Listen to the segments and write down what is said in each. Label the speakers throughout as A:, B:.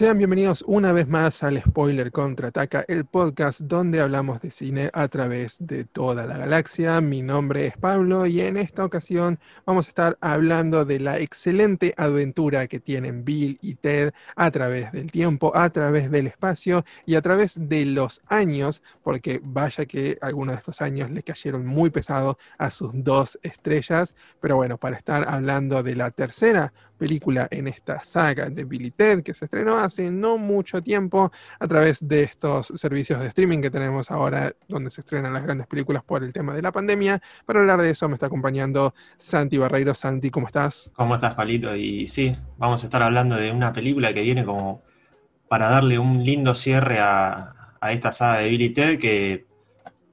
A: Sean bienvenidos una vez más al Spoiler Contraataca, el podcast donde hablamos de cine a través de toda la galaxia. Mi nombre es Pablo y en esta ocasión vamos a estar hablando de la excelente aventura que tienen Bill y Ted a través del tiempo, a través del espacio y a través de los años, porque vaya que algunos de estos años le cayeron muy pesado a sus dos estrellas. Pero bueno, para estar hablando de la tercera película en esta saga de Billy Ted que se estrenó hace no mucho tiempo a través de estos servicios de streaming que tenemos ahora donde se estrenan las grandes películas por el tema de la pandemia. Para hablar de eso me está acompañando Santi Barreiro. Santi, ¿cómo estás?
B: ¿Cómo estás, Palito? Y sí, vamos a estar hablando de una película que viene como para darle un lindo cierre a, esta saga de Billy Ted que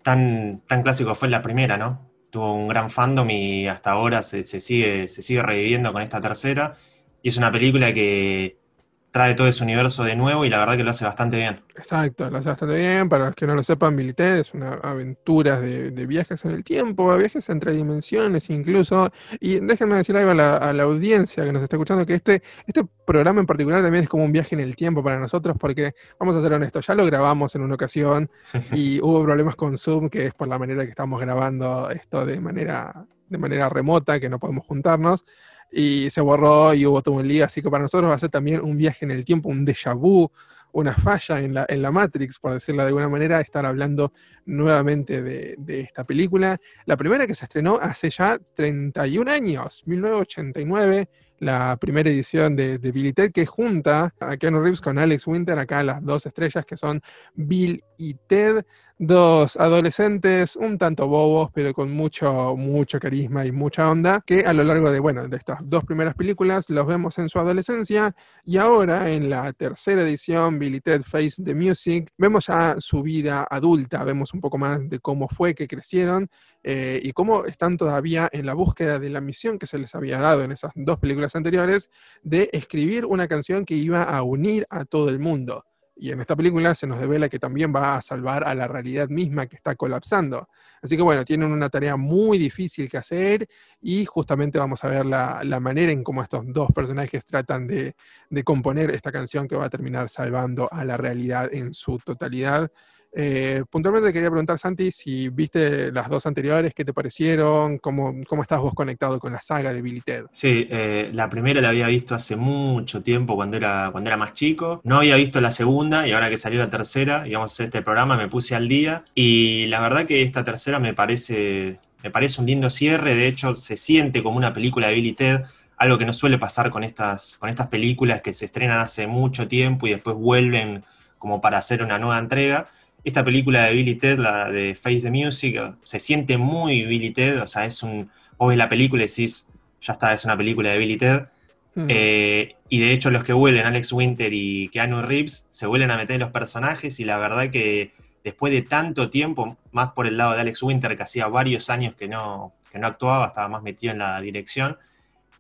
B: tan, tan clásico fue la primera, ¿no? tuvo un gran fandom y hasta ahora se, sigue, se sigue reviviendo con esta tercera. Y es una película que trae todo ese universo de nuevo y la verdad que lo hace bastante bien.
A: Exacto, lo hace bastante bien. Para los que no lo sepan, Milité es una aventura de, viajes en el tiempo, viajes entre dimensiones incluso. Y déjenme decir algo a la, audiencia que nos está escuchando, que este, este programa en particular también es como un viaje en el tiempo para nosotros, porque vamos a ser honestos, ya lo grabamos en una ocasión y hubo problemas con Zoom, que es por la manera que estamos grabando esto de manera, de manera remota, que no podemos juntarnos y se borró y hubo todo un lío, así que para nosotros va a ser también un viaje en el tiempo, un déjà vu, una falla en la, en la Matrix, por decirlo de alguna manera, estar hablando nuevamente de, de, esta película. La primera que se estrenó hace ya 31 años, 1989, la primera edición de, de Billy Ted, que junta a Keanu Reeves con Alex Winter, acá las dos estrellas que son Bill y Ted dos adolescentes un tanto bobos, pero con mucho, mucho carisma y mucha onda, que a lo largo de, bueno, de estas dos primeras películas los vemos en su adolescencia. Y ahora en la tercera edición, Billy Ted Face the Music, vemos ya su vida adulta, vemos un poco más de cómo fue que crecieron eh, y cómo están todavía en la búsqueda de la misión que se les había dado en esas dos películas anteriores de escribir una canción que iba a unir a todo el mundo. Y en esta película se nos devela que también va a salvar a la realidad misma que está colapsando. Así que bueno, tienen una tarea muy difícil que hacer y justamente vamos a ver la, manera en cómo estos dos personajes tratan de, de componer esta canción que va a terminar salvando a la realidad en su totalidad. Eh, puntualmente quería preguntar, Santi, si viste las dos anteriores, ¿qué te parecieron? ¿Cómo, cómo estás vos conectado con la saga de Billy Ted?
B: Sí, eh, la primera la había visto hace mucho tiempo, cuando era, cuando era más chico. No había visto la segunda y ahora que salió la tercera, digamos, este programa me puse al día. Y la verdad que esta tercera me parece, me parece un lindo cierre. De hecho, se siente como una película de Billy Ted algo que no suele pasar con estas, con estas películas que se estrenan hace mucho tiempo y después vuelven como para hacer una nueva entrega esta película de Billy Ted, la de Face the Music, se siente muy Billy Ted, o sea, es un. Vos ves la película y decís, ya está, es una película de Billy Ted. Mm. Eh, y de hecho, los que vuelven, Alex Winter y Keanu Reeves, se vuelven a meter en los personajes. Y la verdad que después de tanto tiempo, más por el lado de Alex Winter, que hacía varios años que no, que no actuaba, estaba más metido en la dirección,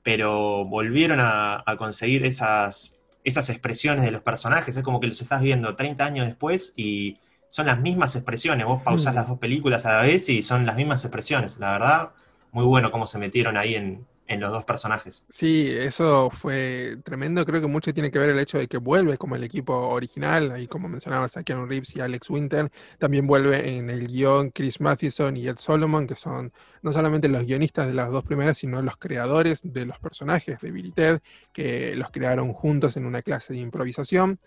B: pero volvieron a, a conseguir esas, esas expresiones de los personajes. Es como que los estás viendo 30 años después y son las mismas expresiones. Vos pausás mm. las dos películas a la vez y son las mismas expresiones. La verdad, muy bueno cómo se metieron ahí en, los dos personajes.
A: Sí, eso fue tremendo. Creo que mucho tiene que ver el hecho de que vuelve como el equipo original, y como mencionabas a Keanu Reeves y Alex Winter. También vuelve en el guion Chris Matheson y Ed Solomon, que son no solamente los guionistas de las dos primeras, sino los creadores de los personajes de Billy Ted, que los crearon juntos en una clase de improvisación.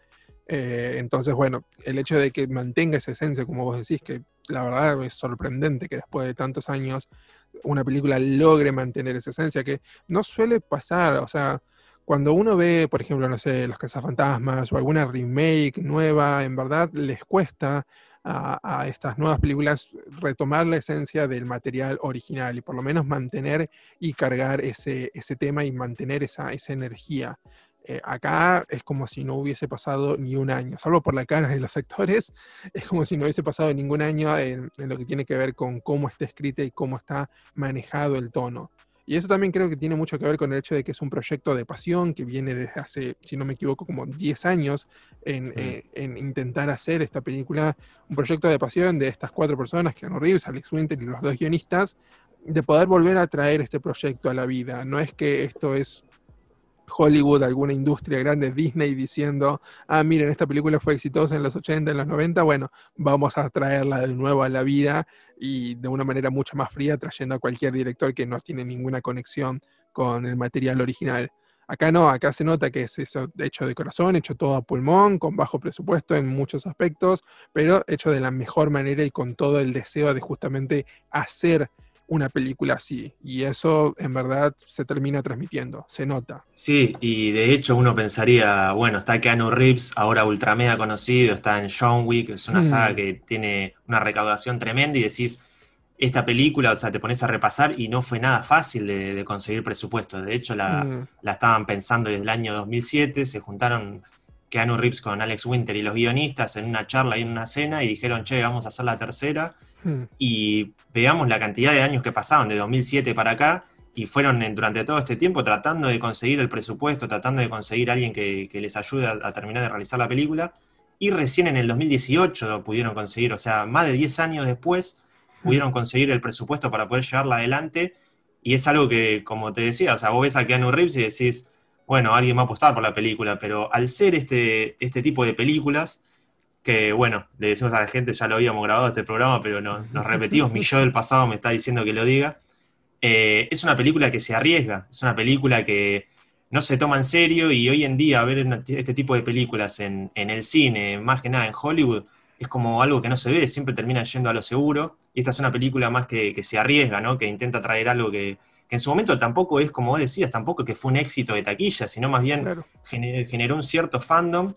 A: Eh, entonces, bueno, el hecho de que mantenga esa esencia, como vos decís, que la verdad es sorprendente que después de tantos años una película logre mantener esa esencia, que no suele pasar, o sea, cuando uno ve, por ejemplo, no sé, Los Cazafantasmas o alguna remake nueva, en verdad les cuesta a, estas nuevas películas retomar la esencia del material original y por lo menos mantener y cargar ese, ese tema y mantener esa, esa energía. Eh, acá es como si no hubiese pasado ni un año, salvo por la cara de los actores, es como si no hubiese pasado ningún año en, lo que tiene que ver con cómo está escrita y cómo está manejado el tono. Y eso también creo que tiene mucho que ver con el hecho de que es un proyecto de pasión que viene desde hace, si no me equivoco, como 10 años en, eh, en intentar hacer esta película, un proyecto de pasión de estas cuatro personas, Keanu Reeves, Alex Winter y los dos guionistas, de poder volver a traer este proyecto a la vida. No es que esto es Hollywood, alguna industria grande, Disney, diciendo, ah, miren, esta película fue exitosa en los 80, en los 90, bueno, vamos a traerla de nuevo a la vida y de una manera mucho más fría, trayendo a cualquier director que no tiene ninguna conexión con el material original. Acá no, acá se nota que es eso hecho de corazón, hecho todo a pulmón, con bajo presupuesto en muchos aspectos, pero hecho de la mejor manera y con todo el deseo de justamente hacer una película así. Y eso en verdad se termina transmitiendo, se nota.
B: Sí, y de hecho uno pensaría, bueno, está Keanu Reeves, ahora ultra mega conocido, está en John Wick, es una saga mm. que tiene una recaudación tremenda y decís, esta película, o sea, te pones a repasar y no fue nada fácil de, conseguir presupuesto. De hecho, la, mm. la, estaban pensando desde el año 2007, se juntaron Keanu Reeves con Alex Winter y los guionistas en una charla y en una cena y dijeron, che, vamos a hacer la tercera. Hmm. Y veamos la cantidad de años que pasaron de 2007 para acá y fueron durante todo este tiempo tratando de conseguir el presupuesto, tratando de conseguir a alguien que, les ayude a, terminar de realizar la película. Y recién en el 2018 lo pudieron conseguir, o sea, más de 10 años después hmm. pudieron conseguir el presupuesto para poder llevarla adelante. Y es algo que, como te decía, o sea, vos ves a Keanu Reeves y decís, bueno, alguien va a apostar por la película, pero al ser este, este tipo de películas, que bueno, le decimos a la gente, ya lo habíamos grabado este programa, pero no, nos repetimos, mi yo del pasado me está diciendo que lo diga. Eh, es una película que se arriesga, es una película que no se toma en serio y hoy en día ver este tipo de películas en, el cine, más que nada en Hollywood, es como algo que no se ve, siempre termina yendo a lo seguro. Y esta es una película más que, se arriesga, ¿no? que intenta traer algo que, en su momento tampoco es, como vos decías, tampoco que fue un éxito de taquilla, sino más bien generó un cierto fandom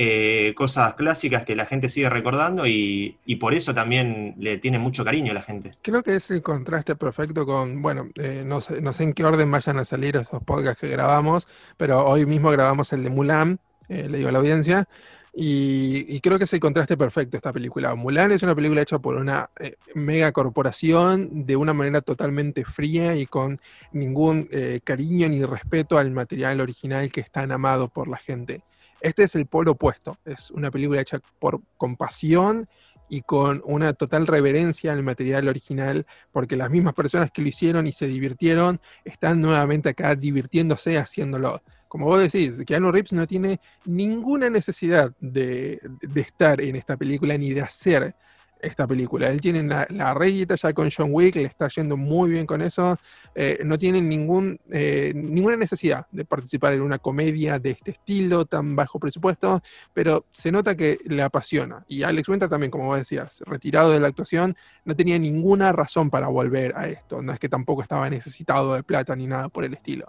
B: eh, cosas clásicas que la gente sigue recordando y, por eso también le tiene mucho cariño a la gente.
A: Creo que es el contraste perfecto con, bueno, eh, no, sé, no sé en qué orden vayan a salir esos podcasts que grabamos, pero hoy mismo grabamos el de Mulan, eh, le digo a la audiencia, y, creo que es el contraste perfecto esta película. Mulan es una película hecha por una mega corporación de una manera totalmente fría y con ningún cariño ni respeto al material original que es tan amado por la gente. Este es el polo opuesto, es una película hecha por compasión y con una total reverencia al material original, porque las mismas personas que lo hicieron y se divirtieron están nuevamente acá divirtiéndose haciéndolo. Como vos decís, Keanu Reeves no tiene ninguna necesidad de, de estar en esta película ni de hacer esta película. Él tiene la, la ya con John Wick, le está yendo muy bien con eso. Eh, no tiene ningún, eh, ninguna necesidad de participar en una comedia de este estilo, tan bajo presupuesto, pero se nota que le apasiona. Y Alex Winter también, como decías, retirado de la actuación, no tenía ninguna razón para volver a esto. No es que tampoco estaba necesitado de plata ni nada por el estilo.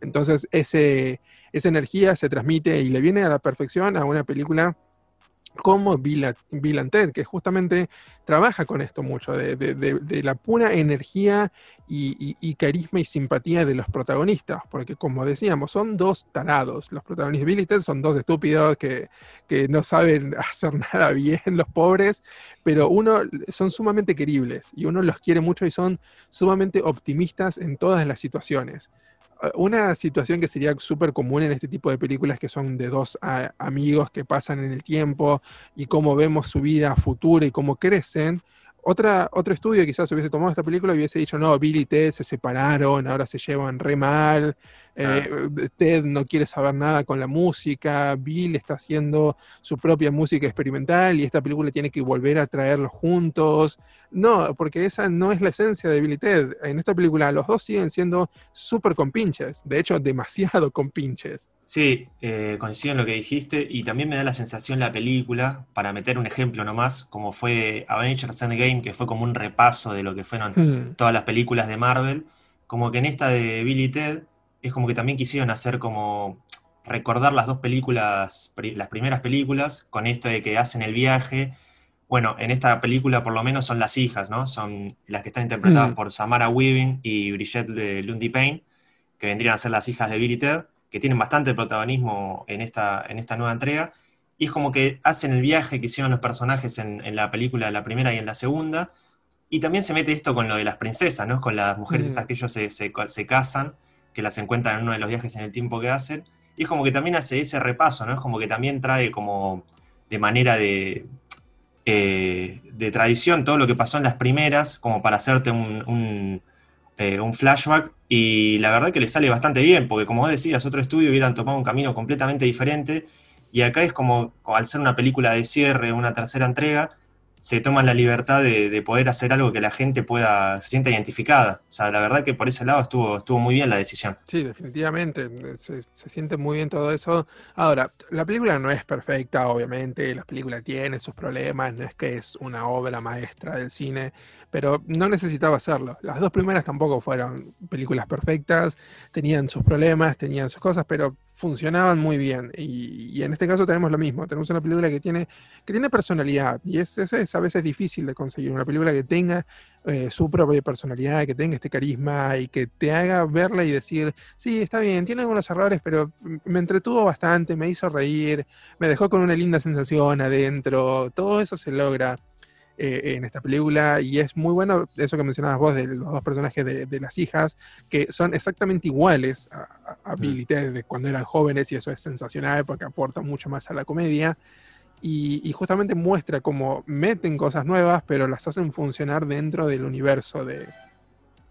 A: Entonces, ese, esa energía se transmite y le viene a la perfección a una película como Bill, Bill Ted, que justamente trabaja con esto mucho, de, la pura energía y, carisma y simpatía de los protagonistas, porque como decíamos, son dos tarados, los protagonistas de Bill y Ted son dos estúpidos que, que, no saben hacer nada bien, los pobres, pero uno son sumamente queribles y uno los quiere mucho y son sumamente optimistas en todas las situaciones una situación que sería súper común en este tipo de películas que son de dos amigos que pasan en el tiempo y cómo vemos su vida futura y cómo crecen, otra, otro estudio quizás hubiese tomado esta película y hubiese dicho, no, Bill y Ted se separaron, ahora se llevan re mal, eh, Ted no quiere saber nada con la música, Bill está haciendo su propia música experimental y esta película tiene que volver a traerlos juntos. No, porque esa no es la esencia de Bill y Ted. En esta película los dos siguen siendo súper compinches, de hecho demasiado compinches.
B: Sí, eh, coincido en lo que dijiste y también me da la sensación la película, para meter un ejemplo nomás, como fue Avengers Endgame, que fue como un repaso de lo que fueron hmm. todas las películas de Marvel, como que en esta de Billy Ted es como que también quisieron hacer como recordar las dos películas, las primeras películas, con esto de que hacen el viaje. Bueno, en esta película por lo menos son las hijas, ¿no? Son las que están interpretadas hmm. por Samara Weaving y Brigitte Lundy Payne, que vendrían a ser las hijas de Billy Ted que tienen bastante protagonismo en esta, en esta nueva entrega. Y es como que hacen el viaje que hicieron los personajes en, la película, la primera y en la segunda. Y también se mete esto con lo de las princesas, ¿no? Con las mujeres mm. estas que ellos se, se, casan, que las encuentran en uno de los viajes en el tiempo que hacen. Y es como que también hace ese repaso, ¿no? Es como que también trae como de manera de, eh, de tradición todo lo que pasó en las primeras, como para hacerte un, eh, un flashback, y la verdad que le sale bastante bien, porque como vos decías, otro estudio hubieran tomado un camino completamente diferente, y acá es como, al ser una película de cierre, una tercera entrega, se toman la libertad de, poder hacer algo que la gente pueda, se sienta identificada. O sea, la verdad que por ese lado estuvo, estuvo muy bien la decisión.
A: Sí, definitivamente, se, se, siente muy bien todo eso. Ahora, la película no es perfecta, obviamente, la película tiene sus problemas, no es que es una obra maestra del cine, pero no necesitaba hacerlo. Las dos primeras tampoco fueron películas perfectas, tenían sus problemas, tenían sus cosas, pero funcionaban muy bien. Y, en este caso tenemos lo mismo, tenemos una película que tiene, que tiene personalidad, y es, eso es a veces difícil de conseguir, una película que tenga eh, su propia personalidad, que tenga este carisma y que te haga verla y decir, sí, está bien, tiene algunos errores, pero me entretuvo bastante, me hizo reír, me dejó con una linda sensación adentro, todo eso se logra eh, en esta película y es muy bueno eso que mencionabas vos de los dos personajes de, las hijas, que son exactamente iguales a, a mm. Billy Ted de cuando eran jóvenes y eso es sensacional porque aporta mucho más a la comedia. Y, justamente muestra cómo meten cosas nuevas, pero las hacen funcionar dentro del universo de,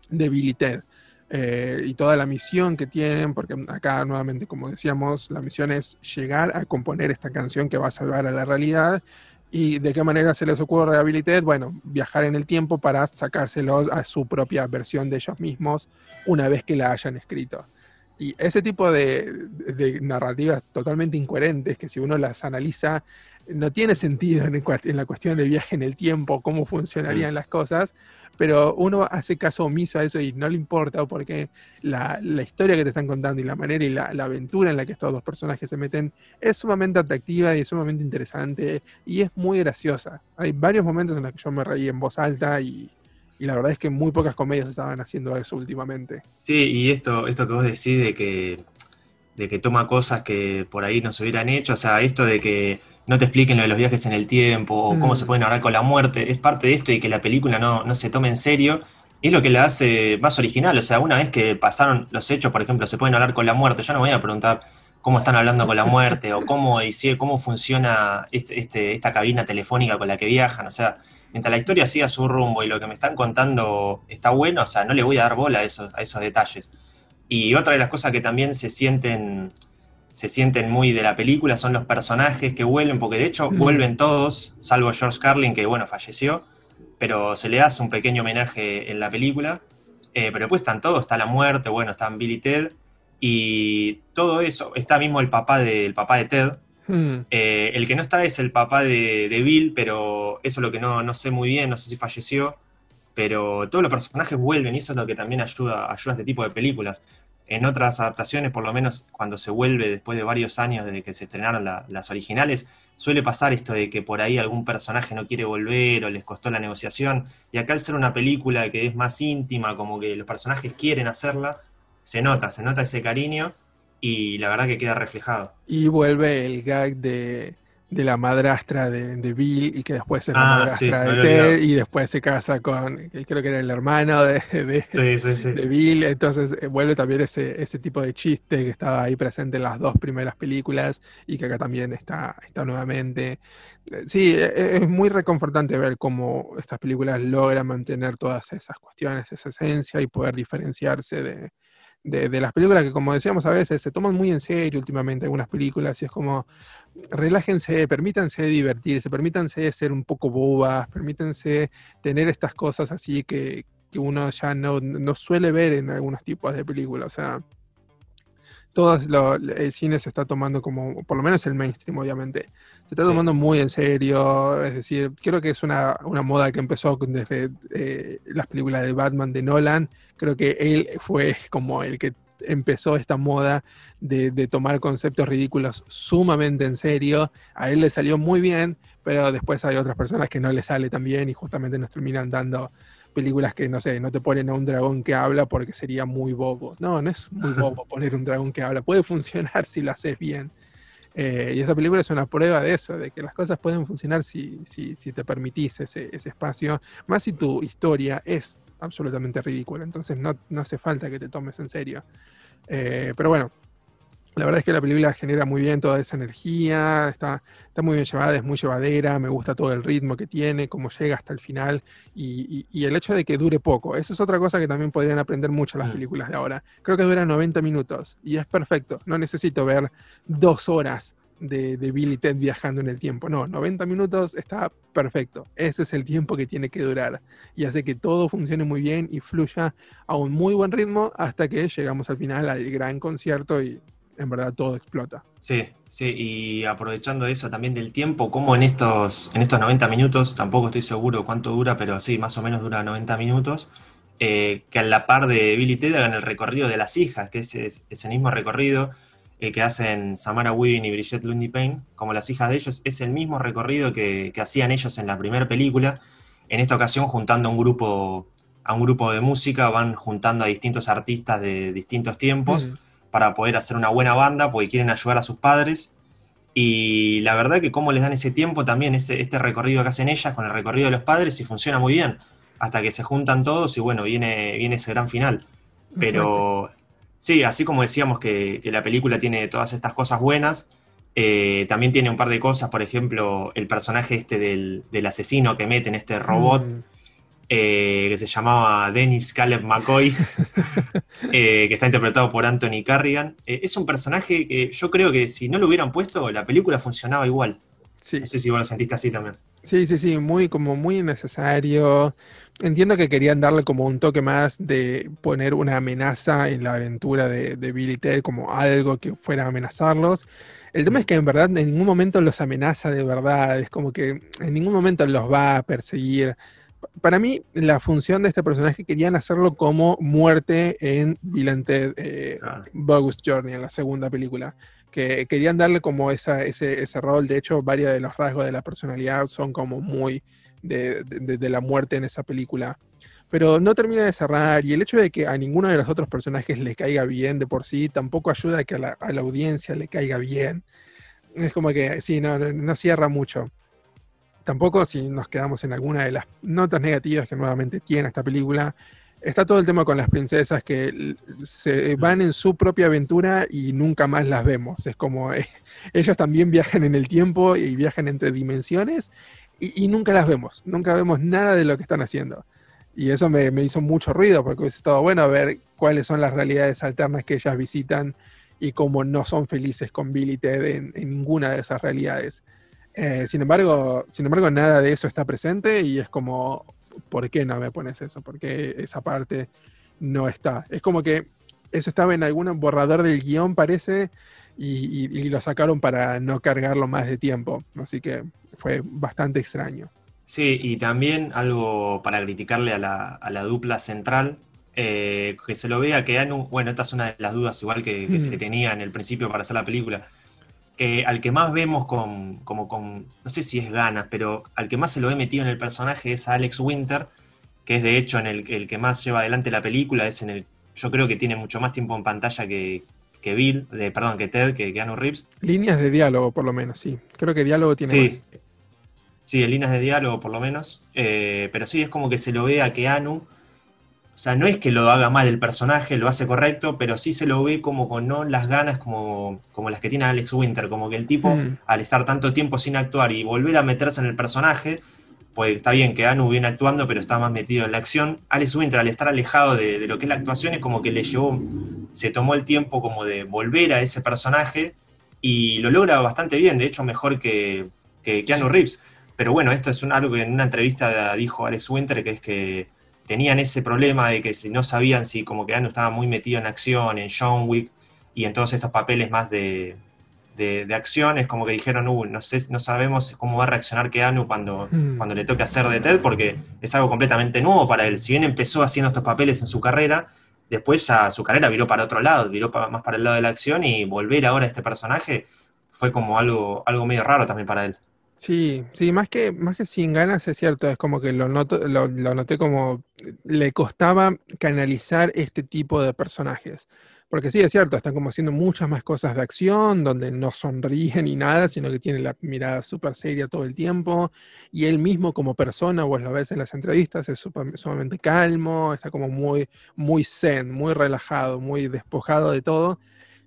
A: de Billy Ted. Eh, y toda la misión que tienen, porque acá nuevamente, como decíamos, la misión es llegar a componer esta canción que va a salvar a la realidad ¿Y de qué manera se les ocurre Rehabilitate? Bueno, viajar en el tiempo para sacárselos a su propia versión de ellos mismos una vez que la hayan escrito. Y ese tipo de, narrativas totalmente incoherentes, que si uno las analiza, no tiene sentido en, en la cuestión de viaje en el tiempo, cómo funcionarían las cosas, pero uno hace caso omiso a eso y no le importa porque la, historia que te están contando y la manera y la, aventura en la que estos dos personajes se meten es sumamente atractiva y es sumamente interesante y es muy graciosa. Hay varios momentos en los que yo me reí en voz alta y, la verdad es que muy pocas comedias estaban haciendo eso últimamente.
B: Sí, y esto, esto que vos decís de que, de que toma cosas que por ahí no se hubieran hecho, o sea, esto de que no te expliquen lo de los viajes en el tiempo o cómo se mm. pueden hablar con la muerte. Es parte de esto y que la película no, se tome en serio. es lo que la hace más original. O sea, una vez que pasaron los hechos, por ejemplo, se pueden hablar con la muerte. Yo no voy a preguntar cómo están hablando con la muerte o cómo, cómo funciona este, este, esta cabina telefónica con la que viajan. O sea, mientras la historia siga su rumbo y lo que me están contando está bueno, o sea, no le voy a dar bola a esos, a esos detalles. Y otra de las cosas que también se sienten se sienten muy de la película, son los personajes que vuelven, porque de hecho mm. vuelven todos, salvo George Carlin, que bueno, falleció, pero se le hace un pequeño homenaje en la película. Eh, pero después están todos, está la muerte, bueno, están Billy y Ted, y todo eso, está mismo el papá de, papá de Ted. Mm. Eh, el que no está es el papá de, Bill, pero eso es lo que no, no sé muy bien, no sé si falleció pero todos los personajes vuelven y eso es lo que también ayuda, ayuda a este tipo de películas en otras adaptaciones, por lo menos cuando se vuelve después de varios años desde que se estrenaron las originales, suele pasar esto de que por ahí algún personaje no quiere volver o les costó la negociación. Y acá al ser una película que es más íntima, como que los personajes quieren hacerla, se nota, se nota ese cariño y la verdad que queda reflejado.
A: Y vuelve el gag de de la madrastra de, Bill y que después es la ah, madrastra de Ted y después se casa con, creo que era el hermano de, de, Bill, entonces eh, vuelve también ese, ese tipo de chiste que estaba ahí presente en las dos primeras películas y que acá también está, está nuevamente. Eh, sí, e, e, es muy reconfortante ver cómo estas películas logran mantener todas esas cuestiones, esa esencia y poder diferenciarse de, de, las películas que, como decíamos a veces, se toman muy en serio últimamente algunas películas y es como, relájense, permítanse divertirse, permítanse ser un poco bobas, permítanse tener estas cosas así que, que uno ya no, no, suele ver en algunos tipos de películas. O sea, todo el cine se está tomando como, por lo menos el mainstream, obviamente, se está tomando muy en serio. Es decir, creo que es una, moda que empezó desde eh, las películas de Batman de Nolan. Creo que él fue como el que empezó esta moda de, de, tomar conceptos ridículos sumamente en serio. A él le salió muy bien, pero después hay otras personas que no le sale tan bien y justamente nos terminan dando películas que, no sé, no te ponen a un dragón que habla porque sería muy bobo. No, no es muy bobo poner un dragón que habla. Puede funcionar si lo haces bien. Eh, y esta película es una prueba de eso, de que las cosas pueden funcionar si, si, si te permitís ese, ese, espacio, más si tu historia es absolutamente ridícula. Entonces no, no hace falta que te tomes en serio. Eh, pero bueno, La verdad es que la película genera muy bien toda esa energía, está, está muy bien llevada, es muy llevadera, me gusta todo el ritmo que tiene, cómo llega hasta el final y, y, el hecho de que dure poco. Esa es otra cosa que también podrían aprender mucho las mm. películas de ahora. Creo que dura 90 minutos y es perfecto. No necesito ver dos horas de, de Ted viajando en el tiempo. No, 90 minutos está perfecto. Ese es el tiempo que tiene que durar. Y hace que todo funcione muy bien y fluya a un muy buen ritmo hasta que llegamos al final al gran concierto y en verdad todo explota.
B: Sí, sí, y aprovechando eso también del tiempo, como en estos, en estos 90 minutos, tampoco estoy seguro cuánto dura, pero sí, más o menos dura 90 minutos, eh, que a la par de Bill y Ted hagan el recorrido de las hijas, que es ese mismo recorrido eh, que hacen Samara Weaving y Brigitte Lundy Payne, como las hijas de ellos, es el mismo recorrido que, hacían ellos en la primera película. En esta ocasión, juntando a un grupo, a un grupo de música, van juntando a distintos artistas de distintos tiempos mm. para poder hacer una buena banda, porque quieren ayudar a sus padres. Y la verdad que cómo les dan ese tiempo también, ese, este recorrido que hacen ellas con el recorrido de los padres, y funciona muy bien, hasta que se juntan todos y bueno, viene, viene ese gran final. Pero Sí, así como decíamos que, la película tiene todas estas cosas buenas, eh, también tiene un par de cosas, por ejemplo, el personaje este del, asesino que mete en este robot, mm. eh, que se llamaba Dennis Caleb McCoy, eh, que está interpretado por Anthony Carrigan. es un personaje que yo creo que si no lo hubieran puesto, la película funcionaba igual. No sé si vos lo sentiste así también.
A: Sí, sí, sí, muy, como muy necesario. Entiendo que querían darle como un toque más de poner una amenaza en la aventura de, de Billy Ted, como algo que fuera a amenazarlos. El tema es que en verdad en ningún momento los amenaza de verdad, es como que en ningún momento los va a perseguir. Para mí, la función de este personaje querían hacerlo como muerte en Bill and Ted eh, Bogus Journey, en la segunda película que querían darle como esa, ese, ese, rol. De hecho, varios de los rasgos de la personalidad son como muy de, la muerte en esa película. Pero no termina de cerrar y el hecho de que a ninguno de los otros personajes le caiga bien de por sí tampoco ayuda a que a la, a la audiencia le caiga bien. Es como que sí, no, no cierra mucho. Tampoco si nos quedamos en alguna de las notas negativas que nuevamente tiene esta película, está todo el tema con las princesas que se van en su propia aventura y nunca más las vemos. Es como eh, ellos también viajan en el tiempo y viajan entre dimensiones y, nunca las vemos. Nunca vemos nada de lo que están haciendo. Y eso me, hizo mucho ruido porque hubiese estado bueno ver cuáles son las realidades alternas que ellas visitan y cómo no son felices con Billy y Ted en, ninguna de esas realidades. Eh, sin, embargo, sin embargo, nada de eso está presente y es como, ¿por qué no me pones eso? ¿Por qué esa parte no está? Es como que eso estaba en algún borrador del guion, parece, y, lo sacaron para no cargarlo más de tiempo. Así que fue bastante extraño.
B: Sí, y también algo para criticarle a la, dupla central, eh, que se lo vea que Anu, bueno, esta es una de las dudas igual que, se hmm. tenía en el principio para hacer la película, que al que más vemos con, como con, no sé si es ganas, pero al que más se lo he metido en el personaje es a Alex Winter, que es de hecho en el, el que más lleva adelante la película, es en el, yo creo que tiene mucho más tiempo en pantalla que, que Bill, de, perdón, que Ted, que Keanu Reeves.
A: Líneas de diálogo, por lo menos, sí. Creo que diálogo tiene sí. más.
B: Sí, en líneas de diálogo, por lo menos. Eh, pero sí, es como que se lo ve a Keanu o sea, no es que lo haga mal el personaje, lo hace correcto, pero sí se lo ve como con no las ganas como, como las que tiene Alex Winter, como que el tipo, mm. al estar tanto tiempo sin actuar y volver a meterse en el personaje, pues está bien que Anu viene actuando, pero está más metido en la acción. Alex Winter, al estar alejado de, lo que es la actuación, es como que le llevó, se tomó el tiempo como de volver a ese personaje y lo logra bastante bien, de hecho mejor que, que Keanu Reeves. Pero bueno, esto es algo que en una entrevista dijo Alex Winter, que es que tenían ese problema de que no sabían si como que Anu estaba muy metido en acción, en John Wick y en todos estos papeles más de, de, acción, es como que dijeron, uh, no, sé, no sabemos cómo va a reaccionar Keanu cuando, hmm. cuando le toque hacer de Ted, porque es algo completamente nuevo para él. Si bien empezó haciendo estos papeles en su carrera, después ya su carrera viró para otro lado, viró más para el lado de la acción y volver ahora a este personaje fue como algo, algo medio raro también para él.
A: Sí, sí, más que, más que sin ganas es cierto, es como que lo, noto, lo, noté como le costaba canalizar este tipo de personajes. Porque sí, es cierto, están como haciendo muchas más cosas de acción, donde no sonríe ni nada, sino que tiene la mirada súper seria todo el tiempo. Y él mismo como persona, vos lo ves en las entrevistas, es sumamente calmo, está como muy, muy zen, muy relajado, muy despojado de todo.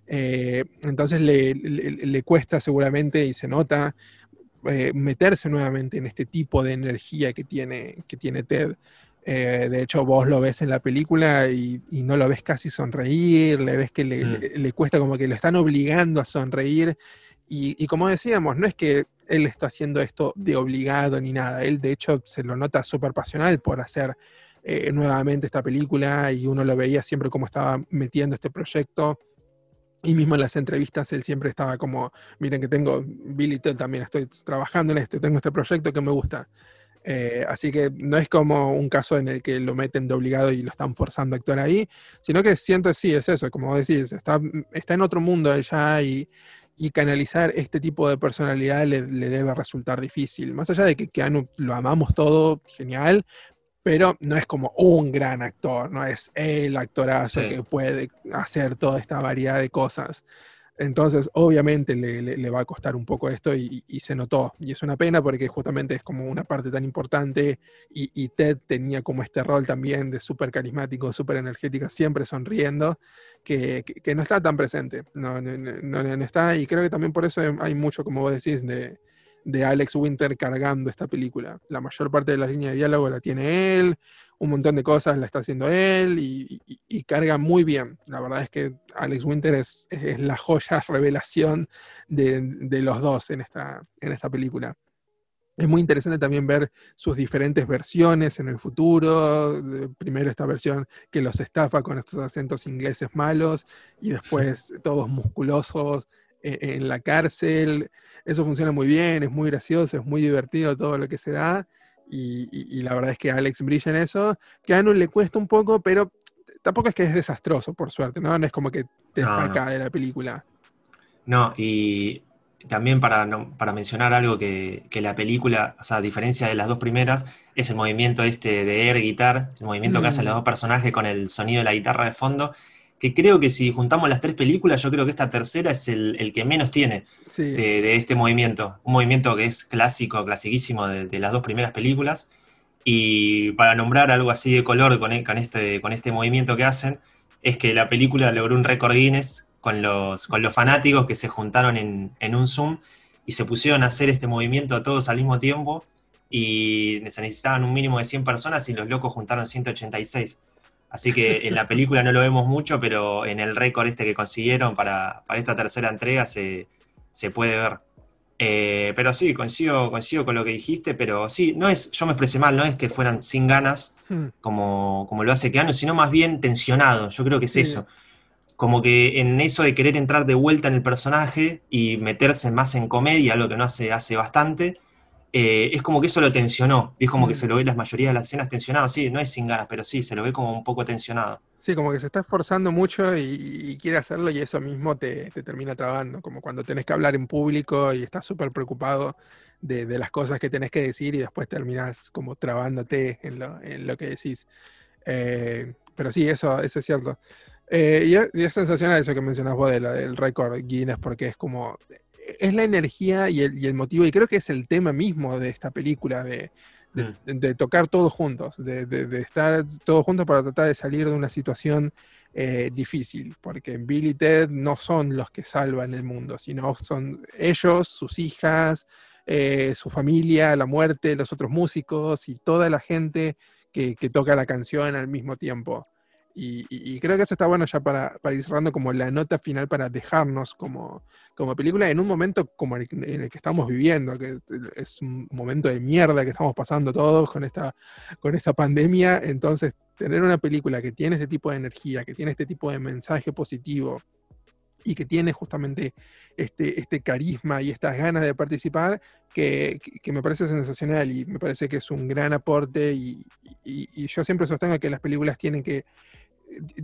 A: Eh, entonces le, cuesta seguramente y se nota eh, meterse nuevamente en este tipo de energía que tiene, que tiene Ted. Eh, de hecho, vos lo ves en la película y, no lo ves casi sonreír, le ves que le, mm. cuesta como que lo están obligando a sonreír. Y, como decíamos, no es que él está haciendo esto de obligado ni nada, él de hecho se lo nota súper pasional por hacer eh, nuevamente esta película y uno lo veía siempre como estaba metiendo este proyecto. Y mismo en las entrevistas él siempre estaba como, miren que tengo, Billy también estoy trabajando en esto, tengo este proyecto que me gusta. Eh, así que no es como un caso en el que lo meten de obligado y lo están forzando a actuar ahí, sino que siento, sí, es eso, como decís, está, está en otro mundo ella y, y canalizar este tipo de personalidad le, debe resultar difícil. Más allá de que Keanu lo amamos todo, genial, pero no es como un gran actor, no es el actorazo que puede hacer toda esta variedad de cosas. Entonces, obviamente le, va a costar un poco esto y, se notó. Y es una pena porque justamente es como una parte tan importante y, Ted tenía como este rol también de súper carismático, súper energético, siempre sonriendo, que, no está tan presente. No, no, no, está. Y creo que también por eso hay mucho, como vos decís, de, de Alex Winter cargando esta película. La mayor parte de la línea de diálogo la tiene él, un montón de cosas la está haciendo él y, carga muy bien. La verdad es que Alex Winter es, la joya revelación de, los dos en esta, en esta película. Es muy interesante también ver sus diferentes versiones en el futuro. Primero esta versión que los estafa con estos acentos ingleses malos y después todos musculosos en la cárcel. Eso funciona muy bien, es muy gracioso, es muy divertido todo lo que se da. Y, la verdad es que Alex brilla en eso. Que a Anu le cuesta un poco, pero tampoco es que es desastroso, por suerte, ¿no? No es como que te saca de la película.
B: No, y también para, para mencionar algo que, la película, o sea, a diferencia de las dos primeras, es el movimiento este de air guitar, el movimiento que hacen los mm. dos personajes con el sonido de la guitarra de fondo, que creo que si juntamos las tres películas, yo creo que esta tercera es el, que menos tiene de, este movimiento. Un movimiento que es clásico, clasiquísimo de, las dos primeras películas. Y para nombrar algo así de color con, este, con este movimiento que hacen, es que la película logró un récord Guinness con los, con los fanáticos que se juntaron en, en un Zoom y se pusieron a hacer este movimiento todos al mismo tiempo y se necesitaban un mínimo de 100 personas y los locos juntaron 186. Así que en la película no lo vemos mucho, pero en el récord este que consiguieron para, esta tercera entrega se, puede ver. Eh, pero sí, coincido, coincido con lo que dijiste, pero sí, no es, yo me expresé mal, no es que fueran sin ganas, hmm. como, como lo hace Keanu, sino más bien tensionado. Yo creo que es eso. Como que en eso de querer entrar de vuelta en el personaje y meterse más en comedia, lo que no hace hace bastante, eh, es como que eso lo tensionó. es como que se lo ve la mayoría de las escenas tensionado. Sí, no es sin ganas, pero sí, se lo ve como un poco tensionado.
A: Sí, como que se está esforzando mucho y, quiere hacerlo y eso mismo te, termina trabando. Como cuando tenés que hablar en público y estás súper preocupado de, las cosas que tenés que decir y después terminas como trabándote en lo, que decís. Eh, pero sí, eso, eso es cierto. Eh, y, es, sensacional eso que mencionas vos del récord Guinness, porque es como es la energía y el, motivo, y creo que es el tema mismo de esta película, de, mm. tocar todos juntos, de, estar todos juntos para tratar de salir de una situación eh, difícil, porque Bill y Ted no son los que salvan el mundo, sino son ellos, sus hijas, eh, su familia, la muerte, los otros músicos y toda la gente que toca la canción al mismo tiempo. Y, creo que eso está bueno ya para, ir cerrando como la nota final para dejarnos como, como película en un momento como el, en el que estamos viviendo, que es un momento de mierda que estamos pasando todos con esta, con esta pandemia. Entonces, tener una película que tiene este tipo de energía, que tiene este tipo de mensaje positivo y que tiene justamente este, este carisma y estas ganas de participar, que, me parece sensacional y me parece que es un gran aporte y yo siempre sostengo que las películas tienen que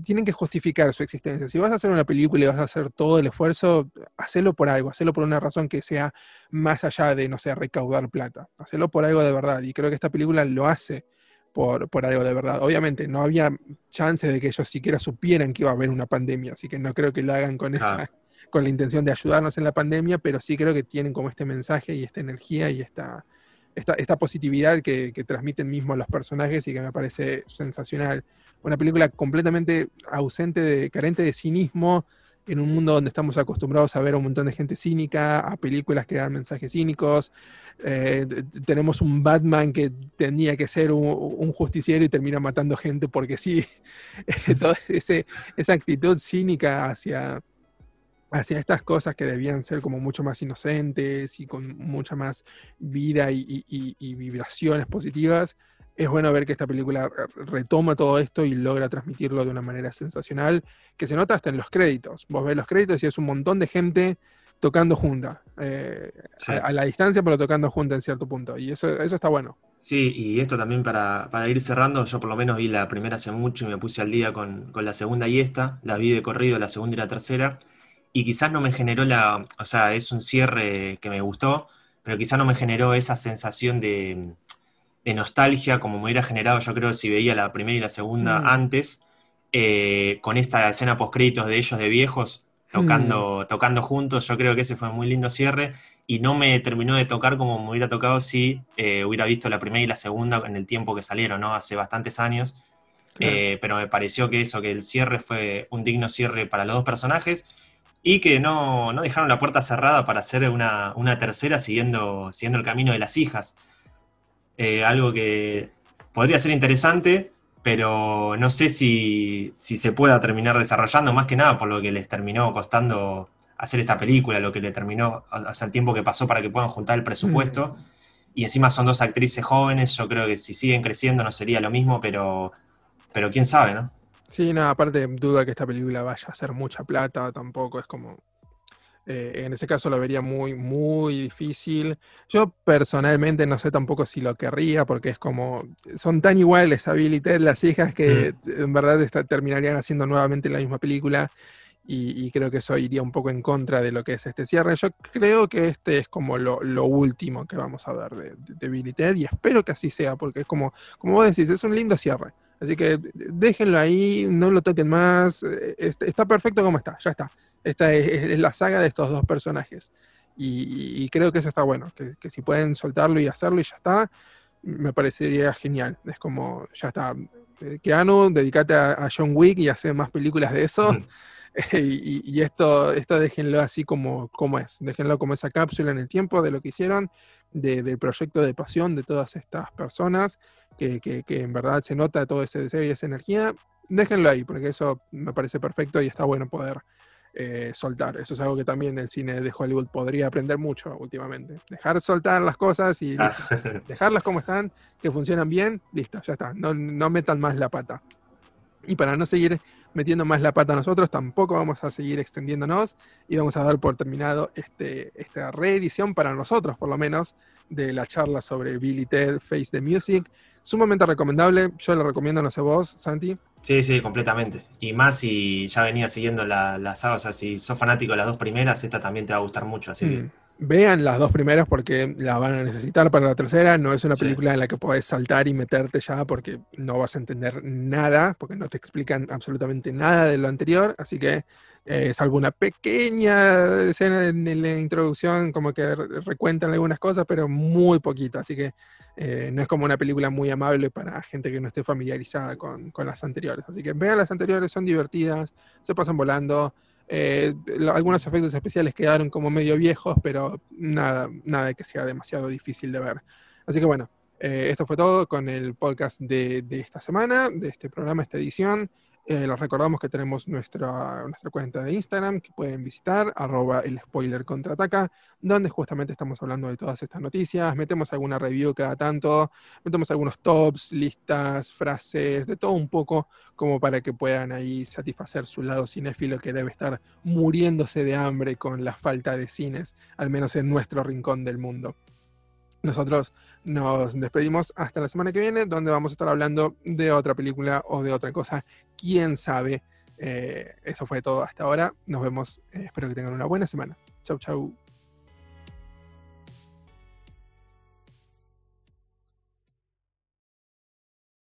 A: tienen que justificar su existencia. Si vas a hacer una película y vas a hacer todo el esfuerzo, hacelo por algo, hacelo por una razón que sea más allá de, no sé, recaudar plata. Hacelo por algo de verdad. Y creo que esta película lo hace por, por algo de verdad. Obviamente no había chance de que ellos siquiera supieran que iba a haber una pandemia, así que no creo que lo hagan con esa con la intención de ayudarnos en la pandemia, pero sí creo que tienen como este mensaje y esta energía y esta, esta, positividad que, transmiten mismo los personajes y que me parece sensacional una película completamente ausente, de, carente de cinismo, en un mundo donde estamos acostumbrados a ver a un montón de gente cínica, a películas que dan mensajes cínicos. Eh, tenemos un Batman que tenía que ser un, justiciero y termina matando gente porque sí. Toda esa actitud cínica hacia, hacia estas cosas que debían ser como mucho más inocentes y con mucha más vida y vibraciones positivas es bueno ver que esta película retoma todo esto y logra transmitirlo de una manera sensacional, que se nota hasta en los créditos. Vos ves los créditos y es un montón de gente tocando junta, eh, a, la distancia, pero tocando junta en cierto punto. Y eso, eso está bueno.
B: Sí, y esto también para, ir cerrando, yo por lo menos vi la primera hace mucho y me puse al día con, con la segunda y esta, la vi de corrido, la segunda y la tercera, y quizás no me generó la, o sea, es un cierre que me gustó, pero quizás no me generó esa sensación de, de nostalgia como me hubiera generado, yo creo, si veía la primera y la segunda mm. antes, eh, con esta escena post créditos de ellos de viejos tocando, mm. tocando juntos, yo creo que ese fue un muy lindo cierre y no me terminó de tocar como me hubiera tocado si eh, hubiera visto la primera y la segunda en el tiempo que salieron, ¿no? Hace bastantes años. Eh, pero me pareció que eso, que el cierre fue un digno cierre para los dos personajes y que no, dejaron la puerta cerrada para hacer una, una tercera siguiendo, siguiendo el camino de las hijas. Eh, algo que podría ser interesante, pero no sé si, se pueda terminar desarrollando, más que nada por lo que les terminó costando hacer esta película, lo que le terminó, hace el tiempo que pasó para que puedan juntar el presupuesto. Mm. Y encima son dos actrices jóvenes, yo creo que si siguen creciendo no sería lo mismo, pero, pero quién sabe, ¿no?
A: Sí, nada, aparte duda que esta película vaya a hacer mucha plata, tampoco es como eh, en ese caso lo vería muy, muy difícil. Yo personalmente no sé tampoco si lo querría, porque es como, son tan iguales a Billy Ted, las hijas, que mm. en verdad terminarían haciendo nuevamente la misma película. Y, creo que eso iría un poco en contra de lo que es este cierre. Yo creo que este es como lo, último que vamos a ver de, de, Billy Ted y espero que así sea, porque es como, como vos decís, es un lindo cierre. Así que déjenlo ahí, no lo toquen más, eh, está perfecto como está, ya está. Esta es, la saga de estos dos personajes. Y, creo que eso está bueno, que, si pueden soltarlo y hacerlo y ya está, me parecería genial. Es como, ya está, eh, Keanu, dedícate a, John Wick y hacer más películas de eso. y, esto, esto déjenlo así como, como es, déjenlo como esa cápsula en el tiempo de lo que hicieron, del proyecto de pasión de todas estas personas, que, que, en verdad se nota todo ese deseo y esa energía. Déjenlo ahí, porque eso me parece perfecto y está bueno poder eh, soltar. Eso es algo que también el cine de Hollywood podría aprender mucho últimamente. Dejar soltar las cosas y ah. dejarlas como están, que funcionan bien, listo, ya está. No, no metan más la pata. Y para no seguir metiendo más la pata nosotros, tampoco vamos a seguir extendiéndonos y vamos a dar por terminado este, esta reedición para nosotros, por lo menos, de la charla sobre Billy Ted Face the Music. Sumamente recomendable, yo lo recomiendo, no sé vos, Santi.
B: Sí, sí, completamente. Y más si ya venía siguiendo la, la saga, o sea, si sos fanático de las dos primeras, esta también te va a gustar mucho, así que...
A: Vean las dos primeras porque la van a necesitar para la tercera. No es una película en la que podés saltar y meterte ya porque no vas a entender nada, porque no te explican absolutamente nada de lo anterior. Así que, eh, salvo una pequeña escena en la introducción, como que recuentan algunas cosas, pero muy poquito. Así que eh, no es como una película muy amable para gente que no esté familiarizada con, con las anteriores. Así que vean las anteriores, son divertidas, se pasan volando. Eh, algunos efectos especiales quedaron como medio viejos, pero nada, nada que sea demasiado difícil de ver. Así que bueno, eh, esto fue todo con el podcast de, de, esta semana, de este programa, esta edición. Eh, les recordamos que tenemos nuestra, nuestra cuenta de Instagram que pueden visitar, arroba el spoiler contraataca, donde justamente estamos hablando de todas estas noticias, metemos alguna review cada tanto, metemos algunos tops, listas, frases, de todo un poco, como para que puedan ahí satisfacer su lado cinéfilo que debe estar muriéndose de hambre con la falta de cines, al menos en nuestro rincón del mundo. Nosotros nos despedimos hasta la semana que viene, donde vamos a estar hablando de otra película o de otra cosa. Quién sabe. Eh, eso fue todo hasta ahora. Nos vemos. Eh, espero que tengan una buena semana. Chau, chau.